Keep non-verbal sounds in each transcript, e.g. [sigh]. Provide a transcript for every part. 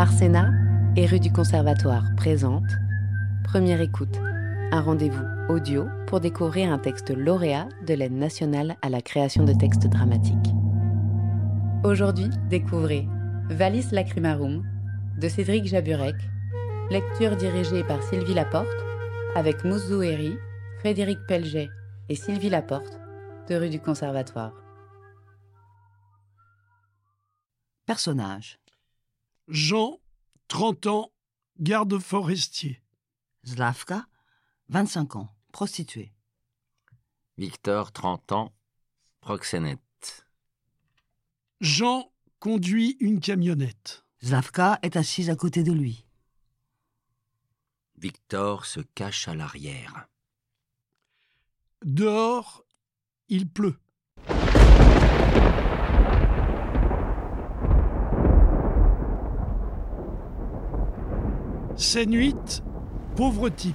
Arsena et rue du Conservatoire présente Première écoute, un rendez-vous audio pour découvrir un texte lauréat de l'aide nationale à la création de textes dramatiques. Aujourd'hui, découvrez Valis Lacrimarum de Cédric Jaburek, lecture dirigée par Sylvie Laporte avec Mousse Zouhéry, Frédéric Pelget et Sylvie Laporte de rue du Conservatoire. Personnage. Jean, 30 ans, garde forestier. Zlavka, 25 ans, prostituée. Victor, 30 ans, proxénète. Jean conduit une camionnette. Zlavka est assise à côté de lui. Victor se cache à l'arrière. Dehors, il pleut. Scène 8, pauvre type.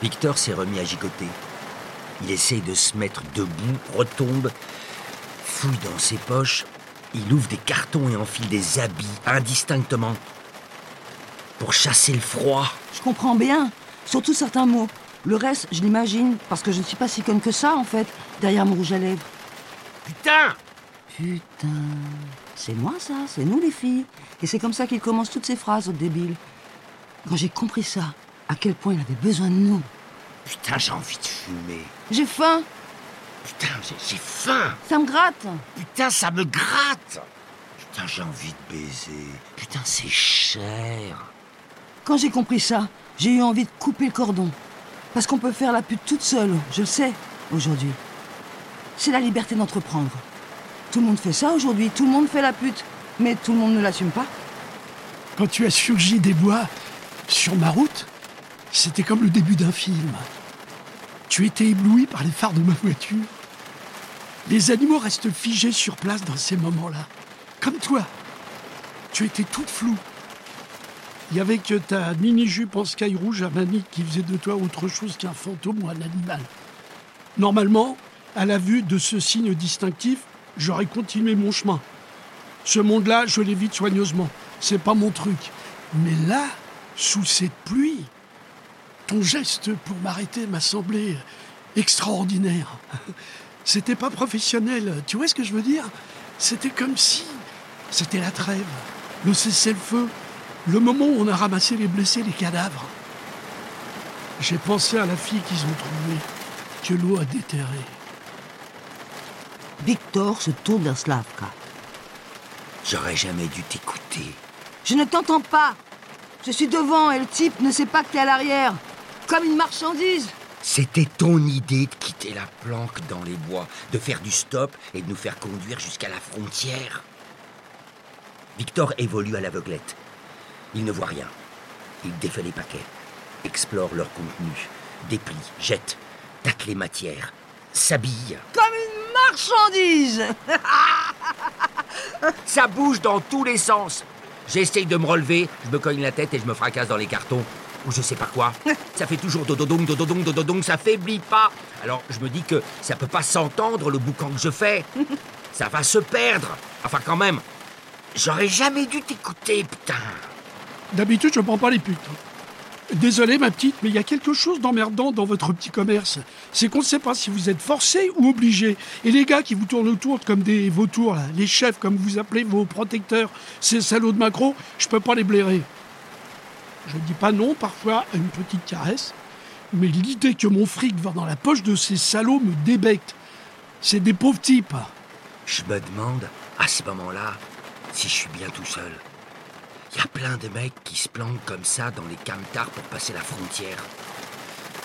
Victor s'est remis à gigoter. Il essaye de se mettre debout, retombe, fouille dans ses poches, il ouvre des cartons et enfile des habits indistinctement pour chasser le froid. Je comprends bien, surtout certains mots. Le reste, je l'imagine, parce que je ne suis pas si conne que ça, en fait, derrière mon rouge à lèvres. Putain Putain, c'est moi ça, c'est nous les filles. Et c'est comme ça qu'il commence toutes ces phrases, au débile. Quand j'ai compris ça, à quel point il avait besoin de nous. Putain, j'ai envie de fumer. J'ai faim, Putain, j'ai- j'ai faim. ça me gratte. Putain, ça me gratte. Putain, j'ai envie de baiser. Putain, c'est cher. Quand j'ai compris ça, j'ai eu envie de couper le cordon. Parce qu'on peut faire la pute toute seule, je le sais, aujourd'hui. C'est la liberté d'entreprendre. Tout le monde fait ça aujourd'hui, tout le monde fait la pute. Mais tout le monde ne l'assume pas. Quand tu as surgi des bois sur ma route, c'était comme le début d'un film. Tu étais ébloui par les phares de ma voiture. Les animaux restent figés sur place dans ces moments-là. Comme toi. Tu étais toute floue. Il y avait que ta mini-jupe en sky rouge à manique qui faisait de toi autre chose qu'un fantôme ou un animal. Normalement, à la vue de ce signe distinctif, j'aurais continué mon chemin. Ce monde-là, je l'évite soigneusement. C'est pas mon truc. Mais là, sous cette pluie, ton geste pour m'arrêter m'a semblé extraordinaire. [laughs] C'était pas professionnel. Tu vois ce que je veux dire? C'était comme si c'était la trêve, le cessez-le-feu, le moment où on a ramassé les blessés, les cadavres. J'ai pensé à la fille qu'ils ont trouvée, que l'eau a déterrée. Victor se tourne vers Slavka. J'aurais jamais dû t'écouter. Je ne t'entends pas. Je suis devant et le type ne sait pas que t'es à l'arrière. Comme une marchandise. C'était ton idée de quitter la planque dans les bois, de faire du stop et de nous faire conduire jusqu'à la frontière. Victor évolue à l'aveuglette. Il ne voit rien. Il défait les paquets, explore leur contenu, déplie, jette, tâte les matières, s'habille. Comme une marchandise. [laughs] Ça bouge dans tous les sens. J'essaye de me relever, je me cogne la tête et je me fracasse dans les cartons. Ou je sais pas quoi. [laughs] Ça fait toujours dododong, dododong, dododong, ça faiblit pas. Alors je me dis que ça peut pas s'entendre le boucan que je fais. [laughs] Ça va se perdre. Enfin quand même, j'aurais jamais dû t'écouter, putain. D'habitude, je prends pas les putes. Désolé, ma petite, mais il y a quelque chose d'emmerdant dans votre petit commerce. C'est qu'on ne sait pas si vous êtes forcé ou obligé. Et les gars qui vous tournent autour comme des vautours, là, les chefs, comme vous appelez vos protecteurs, ces salauds de macro, je peux pas les blairer. Je dis pas non parfois à une petite caresse, mais l'idée que mon fric va dans la poche de ces salauds me débecte. C'est des pauvres types. Je me demande, à ce moment-là, si je suis bien tout seul. Il y a plein de mecs qui se planquent comme ça dans les camtars pour passer la frontière.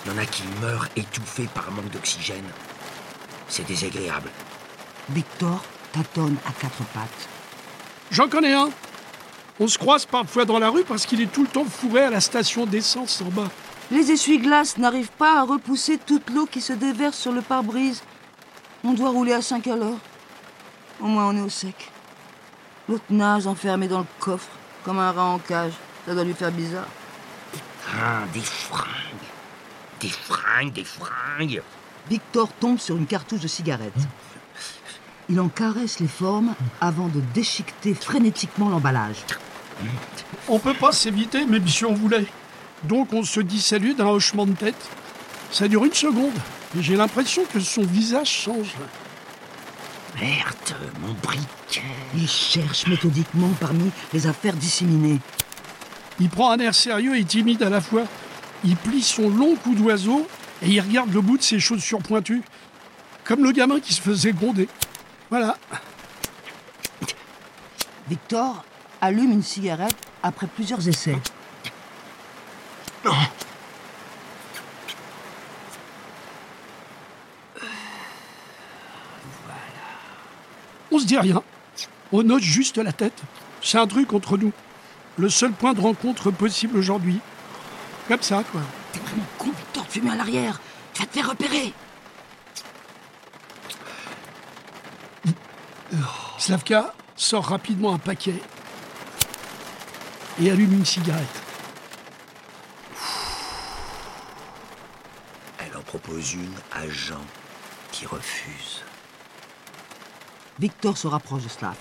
Il y en a qui meurent étouffés par manque d'oxygène. C'est désagréable. Victor tâtonne à quatre pattes. J'en connais un. On se croise parfois dans la rue parce qu'il est tout le temps fourré à la station d'essence en bas. Les essuie-glaces n'arrivent pas à repousser toute l'eau qui se déverse sur le pare-brise. On doit rouler à 5 à l'heure. Au moins on est au sec. L'autre nage enfermé dans le coffre, comme un rat en cage. Ça doit lui faire bizarre. Des fringues. Des fringues, des fringues. Victor tombe sur une cartouche de cigarette. Il en caresse les formes avant de déchiqueter frénétiquement l'emballage. On peut pas s'éviter, même si on voulait. Donc on se dit salut d'un hochement de tête. Ça dure une seconde, et j'ai l'impression que son visage change. Merde, mon briquet. Il cherche méthodiquement parmi les affaires disséminées. Il prend un air sérieux et timide à la fois. Il plie son long cou d'oiseau et il regarde le bout de ses chaussures pointues. Comme le gamin qui se faisait gronder. Voilà. Victor allume une cigarette après plusieurs essais. On dit rien. On note juste la tête. C'est un truc entre nous. Le seul point de rencontre possible aujourd'hui. Comme ça, quoi. T'es vraiment con, Victor, de fumer à l'arrière. Tu vas te faire repérer. Slavka sort rapidement un paquet et allume une cigarette. Elle en propose une à Jean, qui refuse. Victor se rapproche de Slav.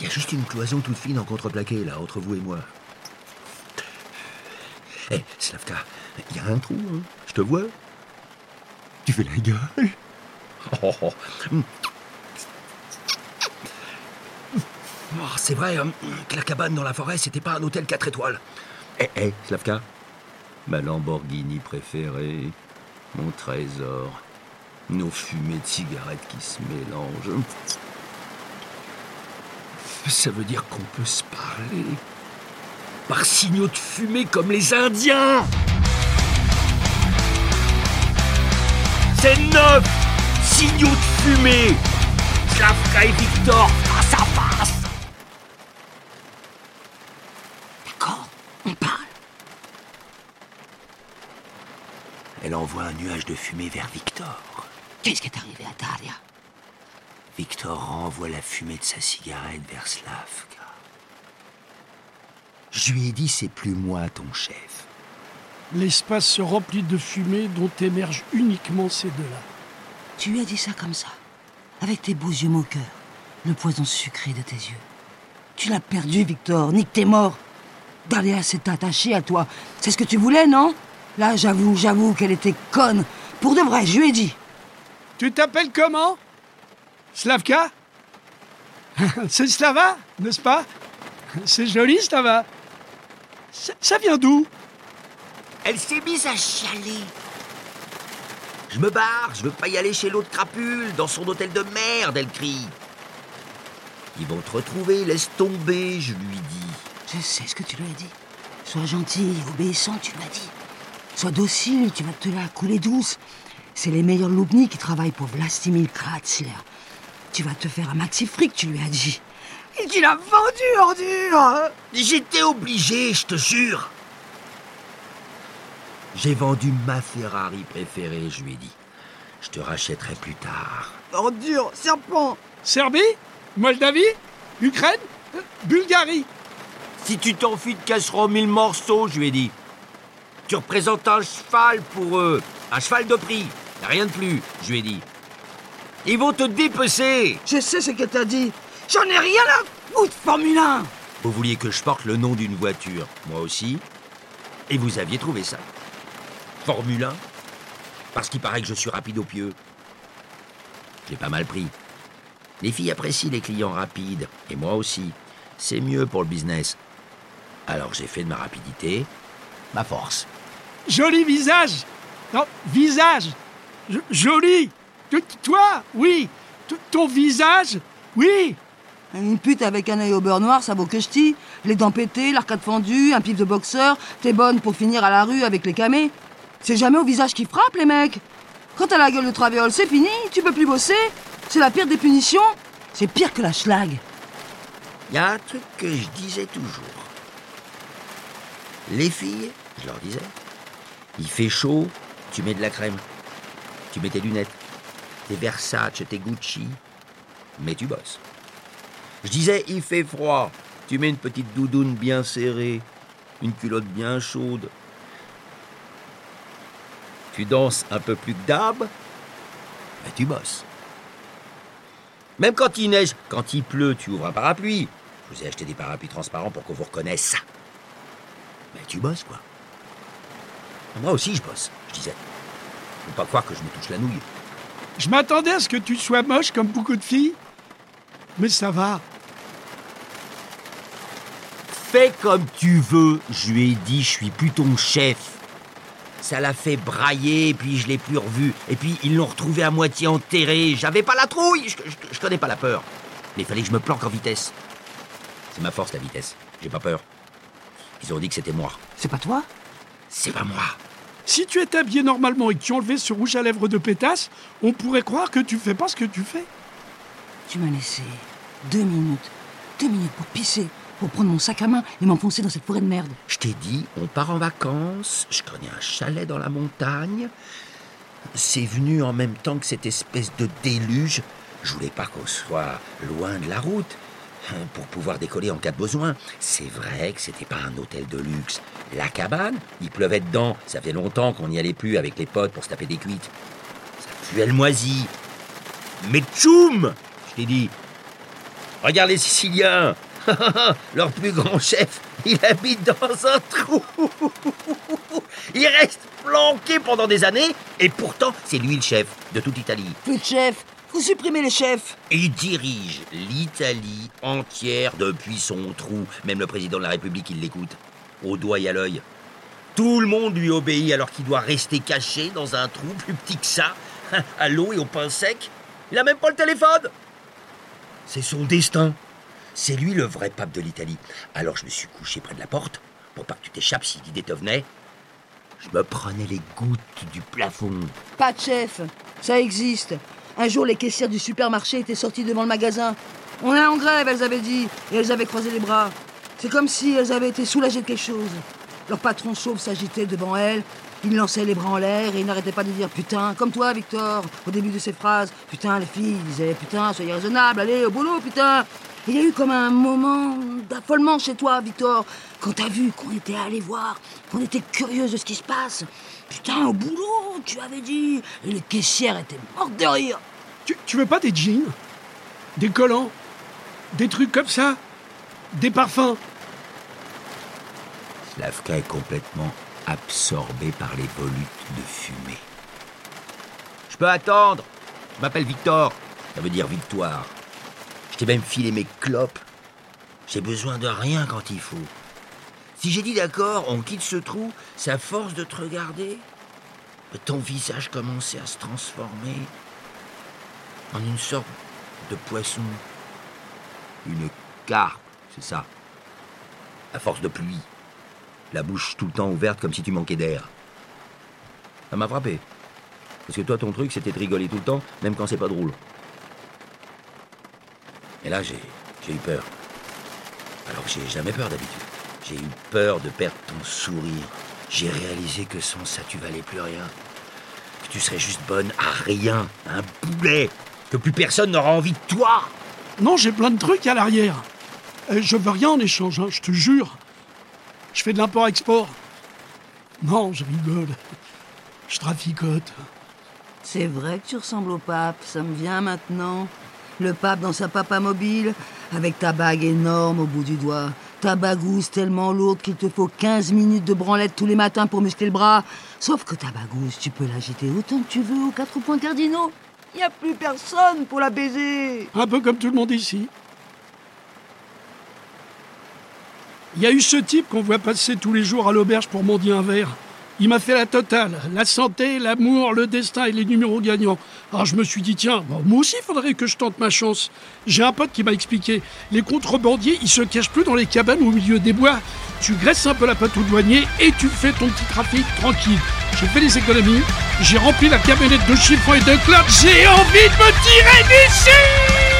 Il y a juste une cloison toute fine en contreplaqué, là, entre vous et moi. Hé, Slavka, il y a un trou, hein Je te vois Tu fais la gueule Oh, oh. Hmm. Oh, C'est vrai hein, que la cabane dans la forêt, c'était pas un hôtel 4 étoiles. Hé, hé, Slavka Ma Lamborghini préférée, mon trésor, nos fumées de cigarettes qui se mélangent. Ça veut dire qu'on peut se parler. Par signaux de fumée comme les Indiens C'est neuf Signaux de fumée Slavka et Victor face à face D'accord, on parle. Elle envoie un nuage de fumée vers Victor. Qu'est-ce qui est arrivé à Daria? Victor renvoie la fumée de sa cigarette vers Slavka. Je lui ai dit c'est plus moi ton chef. L'espace se remplit de fumée dont émergent uniquement ces deux-là. Tu lui as dit ça comme ça, avec tes beaux yeux moqueurs, le poison sucré de tes yeux. Tu l'as perdu, Victor, Nick, t'es mort. Dalia s'est attachée à toi. C'est ce que tu voulais, non? Là, j'avoue, j'avoue qu'elle était conne. Pour de vrai, je lui ai dit. Tu t'appelles comment? Slavka? [laughs] C'est Slava, n'est-ce pas? C'est joli, Slava. Ça, ça vient d'où? Elle s'est mise à chialer. Je me barre, je veux pas y aller chez l'autre crapule, dans son hôtel de merde, elle crie. Ils vont te retrouver, laisse tomber, je lui dis. Je sais ce que tu lui as dit. Sois gentil, obéissant, tu m'as dit. Sois docile, tu vas te la couler douce. C'est les meilleurs loupnis qui travaillent pour Vlastimil Kratzler. Tu vas te faire un maxi fric, tu lui as dit. Et tu l'as vendu, ordure J'étais obligé, je te jure. J'ai vendu ma Ferrari préférée, je lui ai dit. Je te rachèterai plus tard. Ordure, serpent Serbie Moldavie Ukraine Bulgarie Si tu t'enfuis de casserole mille morceaux, je lui ai dit. Tu représentes un cheval pour eux. Un cheval de prix. Rien de plus, je lui ai dit. Ils vont te dépecer. Je sais ce que t'as dit. J'en ai rien à foutre, Formule 1 Vous vouliez que je porte le nom d'une voiture. Moi aussi. Et vous aviez trouvé ça. Formule 1 Parce qu'il paraît que je suis rapide au pieu. J'ai pas mal pris. Les filles apprécient les clients rapides. Et moi aussi. C'est mieux pour le business. Alors j'ai fait de ma rapidité ma force. Joli visage Non, visage Jo- Joli T- Toi, oui Ton visage, oui Une pute avec un œil au beurre noir, ça vaut que ch'ti. Les dents pétées, l'arcade fendue, un pif de boxeur. T'es bonne pour finir à la rue avec les camés. C'est jamais au visage qui frappe, les mecs. Quand t'as la gueule de travéole, c'est fini. Tu peux plus bosser. C'est la pire des punitions. C'est pire que la schlag. Il y a un truc que je disais toujours. Les filles, je leur disais, il fait chaud, tu mets de la crème. Tu mets tes lunettes, tes Versace, tes Gucci, mais tu bosses. Je disais, il fait froid, tu mets une petite doudoune bien serrée, une culotte bien chaude. Tu danses un peu plus que d'hab, mais tu bosses. Même quand il neige, quand il pleut, tu ouvres un parapluie. Je vous ai acheté des parapluies transparents pour qu'on vous reconnaisse. Mais tu bosses, quoi. Moi aussi, je bosse, je disais. Faut pas croire que je me touche la nouille. Je m'attendais à ce que tu sois moche comme beaucoup de filles. Mais ça va. Fais comme tu veux, je lui ai dit, je suis plus ton chef. Ça l'a fait brailler, et puis je l'ai plus revu. Et puis ils l'ont retrouvé à moitié enterré. J'avais pas la trouille, je, je- je connais pas la peur. Mais il fallait que je me planque en vitesse. C'est ma force, la vitesse. J'ai pas peur. Ils ont dit que c'était moi. C'est pas toi? C'est pas moi. Si tu étais habillé normalement et que tu enlevais ce rouge à lèvres de pétasse, on pourrait croire que tu fais pas ce que tu fais. Tu m'as laissé deux minutes. Deux minutes pour pisser, pour prendre mon sac à main et m'enfoncer dans cette forêt de merde. Je t'ai dit, on part en vacances, je connais un chalet dans la montagne. C'est venu en même temps que cette espèce de déluge. Je voulais pas qu'on soit loin de la route pour pouvoir décoller en cas de besoin. C'est vrai que c'était pas un hôtel de luxe. La cabane, il pleuvait dedans. Ça fait longtemps qu'on n'y allait plus avec les potes pour se taper des cuites. Ça puait le moisi. Mais tchoum Je t'ai dit. Regarde les Siciliens [laughs] Leur plus grand chef, il habite dans un trou. [laughs] Il reste planqué pendant des années, et pourtant, c'est lui le chef de toute l'Italie. Plus de chef Vous supprimez les chefs il dirige l'Italie entière depuis son trou. Même le président de la République, il l'écoute. Au doigt et à l'œil. Tout le monde lui obéit alors qu'il doit rester caché dans un trou plus petit que ça, [laughs] à l'eau et au pain sec. Il a même pas le téléphone. C'est son destin. C'est lui le vrai pape de l'Italie. Alors je me suis couché près de la porte pour pas que tu t'échappes si l'idée te venait. Je me prenais les gouttes du plafond. Pas de chef Ça existe. Un jour, les caissières du supermarché étaient sorties devant le magasin. On est en grève, elles avaient dit, et elles avaient croisé les bras. C'est comme si elles avaient été soulagées de quelque chose. Leur patron chauve s'agitait devant elles. Il lançait les bras en l'air et il n'arrêtait pas de dire putain, comme toi, Victor, au début de ses phrases. Putain, les filles, il disait putain, soyez raisonnable, allez au boulot, putain. Il y a eu comme un moment d'affolement chez toi, Victor, quand t'as vu qu'on était allé voir, qu'on était curieuse de ce qui se passe. Putain, au boulot, tu avais dit. Et les caissières étaient mortes de rire. Tu, tu veux pas des jeans? Des collants? Des trucs comme ça? Des parfums? Slavka est complètement absorbé par les volutes de fumée. Je peux attendre. Je m'appelle Victor. Ça veut dire victoire. Je t'ai même filé mes clopes. J'ai besoin de rien quand il faut. Si j'ai dit d'accord, on quitte ce trou, c'est à force de te regarder ton visage commençait à se transformer en une sorte de poisson. Une carpe, c'est ça. À force de pluie la bouche tout le temps ouverte comme si tu manquais d'air. Ça m'a frappé. Parce que toi, ton truc, c'était de rigoler tout le temps, même quand c'est pas drôle. Et là, j'ai eu peur. Alors que j'ai jamais peur d'habitude. J'ai eu peur de perdre ton sourire. J'ai réalisé que sans ça, tu valais plus rien. Que tu serais juste bonne à rien, un boulet. Que plus personne n'aura envie de toi. Non, j'ai plein de trucs à l'arrière. Euh, je veux rien en échange, hein, je te jure. Je fais de l'import-export. Non, je rigole. Je traficote. C'est vrai que tu ressembles au pape, ça me vient maintenant. Le pape dans sa papa mobile, avec ta bague énorme au bout du doigt. Ta bagousse tellement lourde qu'il te faut 15 minutes de branlette tous les matins pour muscler le bras. Sauf que ta bagousse, tu peux l'agiter autant que tu veux aux quatre points cardinaux. Il n'y a plus personne pour la baiser. Un peu comme tout le monde ici. Il y a eu ce type qu'on voit passer tous les jours à l'auberge pour mendier un verre. Il m'a fait la totale. La santé, l'amour, le destin et les numéros gagnants. Alors je me suis dit, tiens, moi aussi, il faudrait que je tente ma chance. J'ai un pote qui m'a expliqué, les contrebandiers, ils se cachent plus dans les cabanes au milieu des bois. Tu graisses un peu la patte au douanier et tu fais ton petit trafic tranquille. J'ai fait des économies, j'ai rempli la camionnette de chiffons et de clopes, j'ai envie de me tirer d'ici